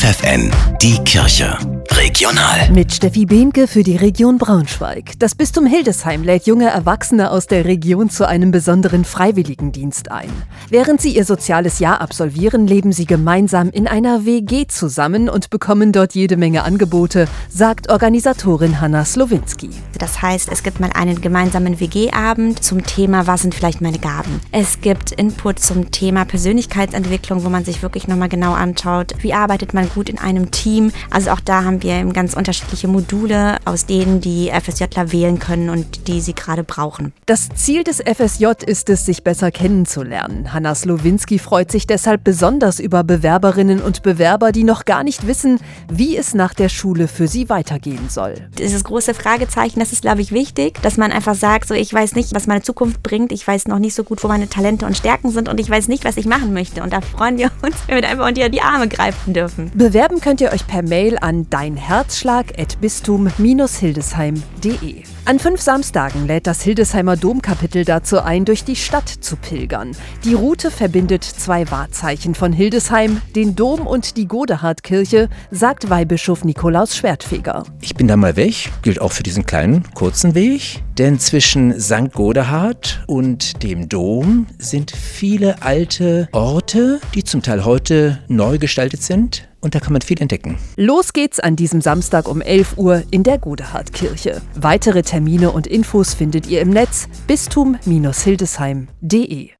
FFN, die Kirche. Regional. Mit Steffi Behnke für die Region Braunschweig. Das Bistum Hildesheim lädt junge Erwachsene aus der Region zu einem besonderen Freiwilligendienst ein. Während sie ihr soziales Jahr absolvieren, leben sie gemeinsam in einer WG zusammen und bekommen dort jede Menge Angebote, sagt Organisatorin Hanna Slowinski. Das heißt, es gibt mal einen gemeinsamen WG-Abend zum Thema, was sind vielleicht meine Gaben. Es gibt Input zum Thema Persönlichkeitsentwicklung, wo man sich wirklich nochmal genau anschaut, wie arbeitet man gut in einem Team. Also auch da haben wir ganz unterschiedliche Module, aus denen die FSJler wählen können und die sie gerade brauchen. Das Ziel des FSJ ist es, sich besser kennenzulernen. Hanna Slowinski freut sich deshalb besonders über Bewerberinnen und Bewerber, die noch gar nicht wissen, wie es nach der Schule für sie weitergehen soll. Dieses große Fragezeichen, das ist, glaube ich, wichtig, dass man einfach sagt, so ich weiß nicht, was meine Zukunft bringt, ich weiß noch nicht so gut, wo meine Talente und Stärken sind und ich weiß nicht, was ich machen möchte. Und da freuen wir uns, wenn wir einfach unter die Arme greifen dürfen. Bewerben könnt ihr euch per Mail an deinherzschlag.bistum-hildesheim.de. An fünf Samstagen lädt das Hildesheimer Domkapitel dazu ein, durch die Stadt zu pilgern. Die Route verbindet zwei Wahrzeichen von Hildesheim, den Dom und die Godehardkirche, sagt Weihbischof Nikolaus Schwertfeger. Ich bin da mal weg, gilt auch für diesen kleinen, kurzen Weg. Denn zwischen St. Godehard und dem Dom sind viele alte Orte, die zum Teil heute neu gestaltet sind. Und da kann man viel entdecken. Los geht's an diesem Samstag um 11 Uhr in der Godehardkirche. Weitere Termine und Infos findet ihr im Netz bistum-hildesheim.de.